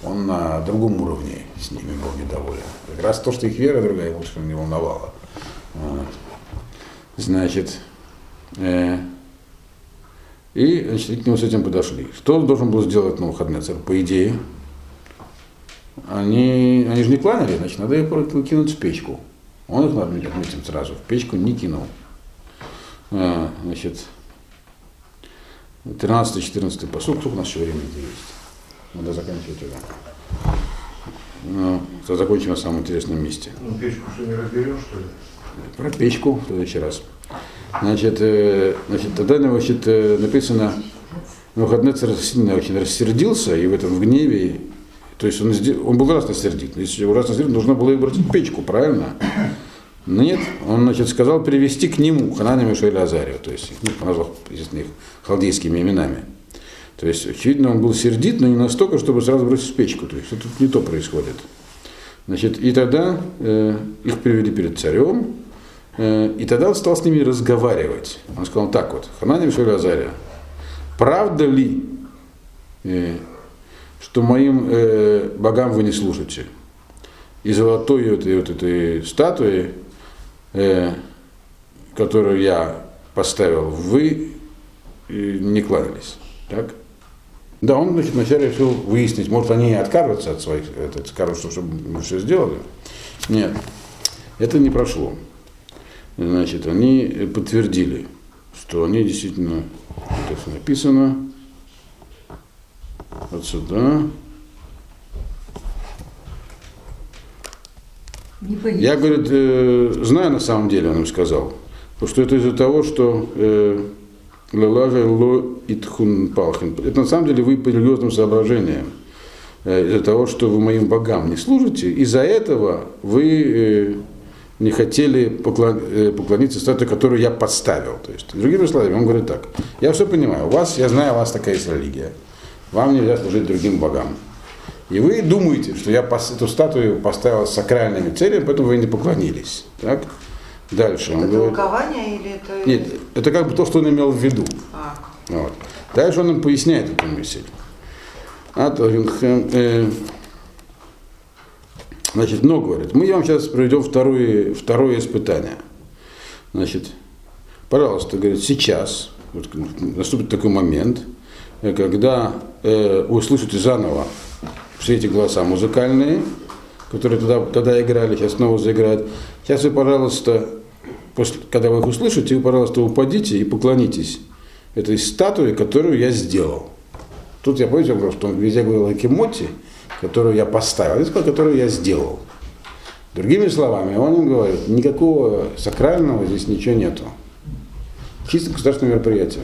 Он на другом уровне с ними был недоволен. Как раз то, что их вера другая, что не волновало. Вот. Значит, э, и значит, к нему с этим подошли. Что должен был сделать Навуходнецер? По идее, они, они же не кланяли, значит, надо их кинуть в печку. Он их, надо отметим сразу, в печку не кинул. А, значит, 13-14 посуд, сколько у нас еще времени есть? Надо заканчивать уже. Ну, закончим на самом интересном месте. Ну, печку что не разберешь, что ли? Про печку в следующий раз. Значит, э, значит тогда значит, э, написано, Навуходоносор сильно очень рассердился, и в этом в гневе, то есть он, он был ужасно сердит. Если ужасно сердит, нужно было обратить в печку, правильно? Но нет, он значит, сказал привести к нему Ханана, Мишеля, Азарию, то есть ну, назвал, естественно, их халдейскими именами. То есть, очевидно, он был сердит, но не настолько, чтобы сразу бросить печку. То есть, тут не то происходит. Значит, и тогда э, их привели перед царем, и тогда он стал с ними разговаривать. Он сказал так вот, Ханани Мишель Азария, правда ли, э, что моим э, богам вы не служите? И золотой вот, этой вот этой статуи, э, которую я поставил, вы э, не кланялись. Так? Да, он, значит, вначале решил выяснить, может, они откажутся от своих, это, скажут, что, мы все сделали. Нет, это не прошло. Значит, они подтвердили, что они действительно, как написано, вот сюда. Я, говорит, э, знаю на самом деле, он им сказал, потому что это из-за того, что э, лелажа ло итхун палхин. Это на самом деле вы по религиозным соображениям. Э, из-за того, что вы моим богам не служите, из-за этого вы э, не хотели э, поклониться статуе, которую я подставил. То есть, другими словами, он говорит так, я все понимаю, у вас, я знаю, у вас такая есть религия, вам нельзя служить другим богам. И вы думаете, что я эту статую поставил с сакральными целями, поэтому вы не поклонились. Так? Дальше он Это говорит. толкование или это... Нет, это как бы то, что он имел в виду. А, Вот. Дальше он им поясняет эту мысль. А Тоттенхэм, э, значит, но говорит, мы вам сейчас проведем второе, второе испытание. Значит, пожалуйста, говорит, сейчас вот, наступит такой момент, э, когда э, услышите заново все эти голоса музыкальные, которые тогда, тогда играли, сейчас снова заиграют. Сейчас вы, пожалуйста, после, когда вы их услышите, вы, пожалуйста, упадите и поклонитесь этой статуе, которую я сделал. Тут я помните, что он везде говорил о Кемоте, которую я поставил, сказал, которую я сделал. Другими словами, он им говорит, никакого сакрального здесь ничего нету. Чисто государственное мероприятие.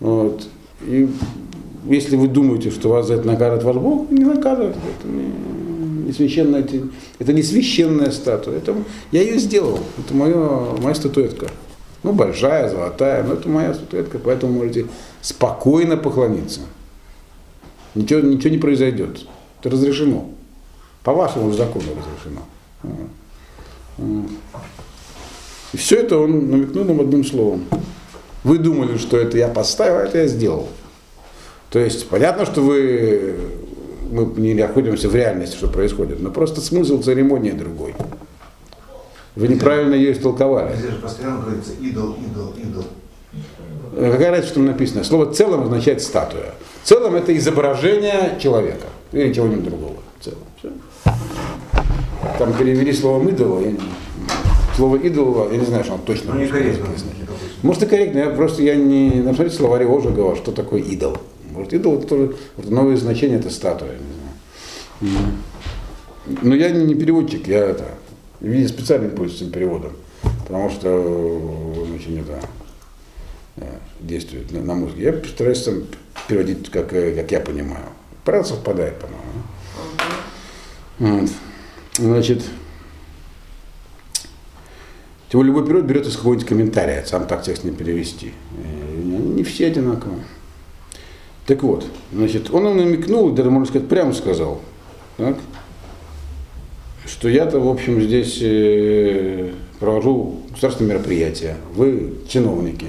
Вот. И если вы думаете, что вас за это наказывает ваш Бог, не наказывает. Это не, не священная, те- это не священная статуя. Это, я ее сделал. Это моя, моя статуэтка. Ну, большая, золотая, но это моя статуэтка, поэтому можете спокойно поклониться. Ничего, ничего не произойдет. Это разрешено. По вашему закону разрешено. Вот. Вот. И все это он намекнул нам одним словом. Вы думали, что это я поставил, а это я сделал. То есть понятно, что вы, мы не находимся в реальности, что происходит, но просто смысл церемонии другой. Вы неправильно ее истолковали. Здесь же постоянно говорится идол, идол, идол. Какая разница, что там написано? Слово целым означает статуя. Целым это изображение человека или чего-нибудь другого. Целым. Всё. Там перевели словом идола. я не- Слово идол, я не знаю, что он точно Ну, написано. допустим. Может и корректно, я просто я не на смотрите словаре Ожегова, что такое идол. Может, идол это тоже вот новое значение, это статуя, не знаю. Но я не переводчик, я это, видите, специально пользуюсь этим переводом, потому что э, очень это э, действует на, на мозг. Я стараюсь сам переводить, как, э, как я понимаю. Правда совпадает, по-моему. Вот. Значит, тем более любой перевод берет из какого-нибудь комментария, сам так текст не перевести. Э, Не все одинаково. Так вот, значит, он нам намекнул, даже можно сказать, прямо сказал, так, что я-то, в общем, здесь э, провожу государственное мероприятие, вы чиновники.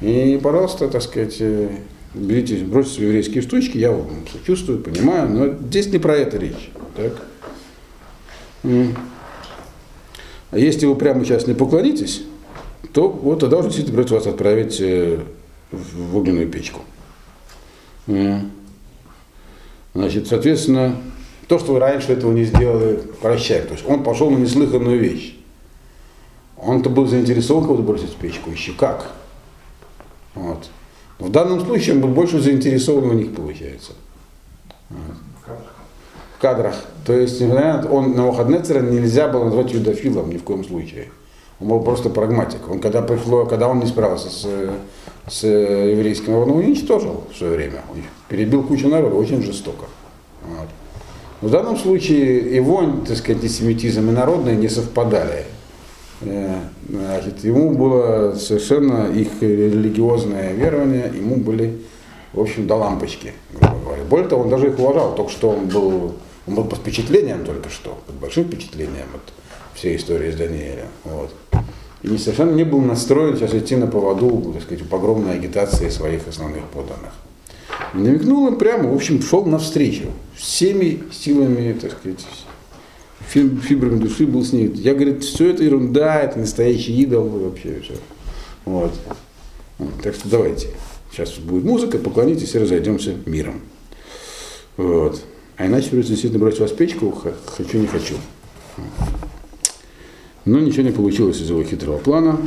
И, пожалуйста, так сказать, э, берите, бросьте еврейские штучки, я вам сочувствую, понимаю, но здесь не про это речь. Так? А если вы прямо сейчас не поклонитесь, то вот тогда уже действительно придется вас отправить э, в огненную печку. Значит, соответственно, то, что вы раньше этого не сделали, прощай. То есть он пошел на неслыханную вещь. Он-то был заинтересован кого-то бросить в печку, еще как. Вот. В данном случае был больше заинтересован у них получается. В кадрах. То есть, он на Навуходнецера нельзя было назвать юдофилом ни в коем случае. Он был просто прагматик. Он когда пришло, когда он не справился с, с еврейским народом, он уничтожил в свое время. Он перебил кучу народа очень жестоко. Вот. В данном случае его, так сказать, антисемитизм и народные не совпадали. Э, Значит, ему было совершенно их религиозное верование, ему были, в общем, до лампочки. Более того, он даже их уважал, только что он был, он был под впечатлением только что, под большим впечатлением от всей истории с Даниэлем. Вот. И совершенно не был настроен сейчас идти на поводу, так сказать, погромной агитации своих основных подданных. Намекнул им прямо, в общем, шел навстречу всеми силами, так сказать, фибрами души был с ней. Я, говорит, все это ерунда, это настоящий идол вообще все. Вот. Так что давайте. Сейчас будет музыка, поклонитесь и разойдемся миром. Вот. А иначе придется действительно брать вас в печку, хочу, не хочу. Но ничего не получилось из его хитрого плана.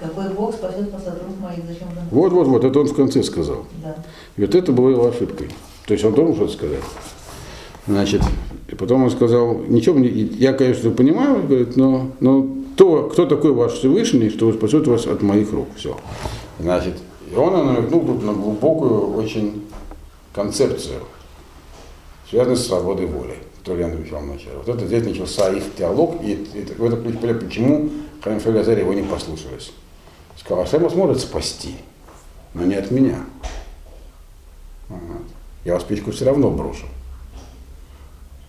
Какой Бог спасет вас рук моих? Зачем он? Вот, вот, вот, это он в конце сказал. Да. И вот это было его ошибкой. То есть он должен что-то сказать. Значит, и потом он сказал, ничего, я, конечно, понимаю, говорит, но, но то, кто такой ваш Всевышний, что спасет вас от моих рук. Все. Значит, и он намекнул тут на глубокую очень концепцию, связанную с свободой воли, которую я отвечал вначале. Вот это здесь начался их диалог, и, и в этом ключ понятно, почему Хаим Шалязарь его не послушались. Сказал, Ашем вас может спасти, но не от меня. Я вас печку все равно брошу.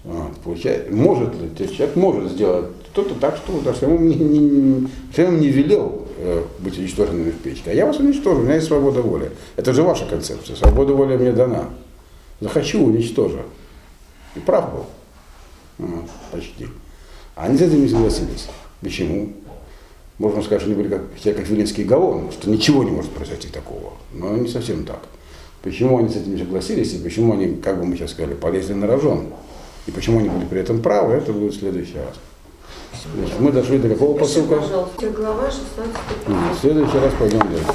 Вот. Получается, может ли, человек может сделать что-то так, что вот Ашем не, не, не, не велел э, быть уничтоженными в печке, а я вас уничтожу, у меня есть свобода воли. Это же ваша концепция, свобода воли мне дана. Захочу, уничтожу. И прав был. Вот, почти. А они с этим не согласились. Почему? Можно сказать, что они были как, все как Вилинский галлон, что ничего не может произойти такого. Но не совсем так. Почему они с этим не согласились, и почему они, как бы мы сейчас сказали, полезли на рожон, и почему они были при этом правы, это будет в следующий раз. Мы дошли до какого посылка? Пожалуйста, глава 16 В следующий раз пойдем дальше.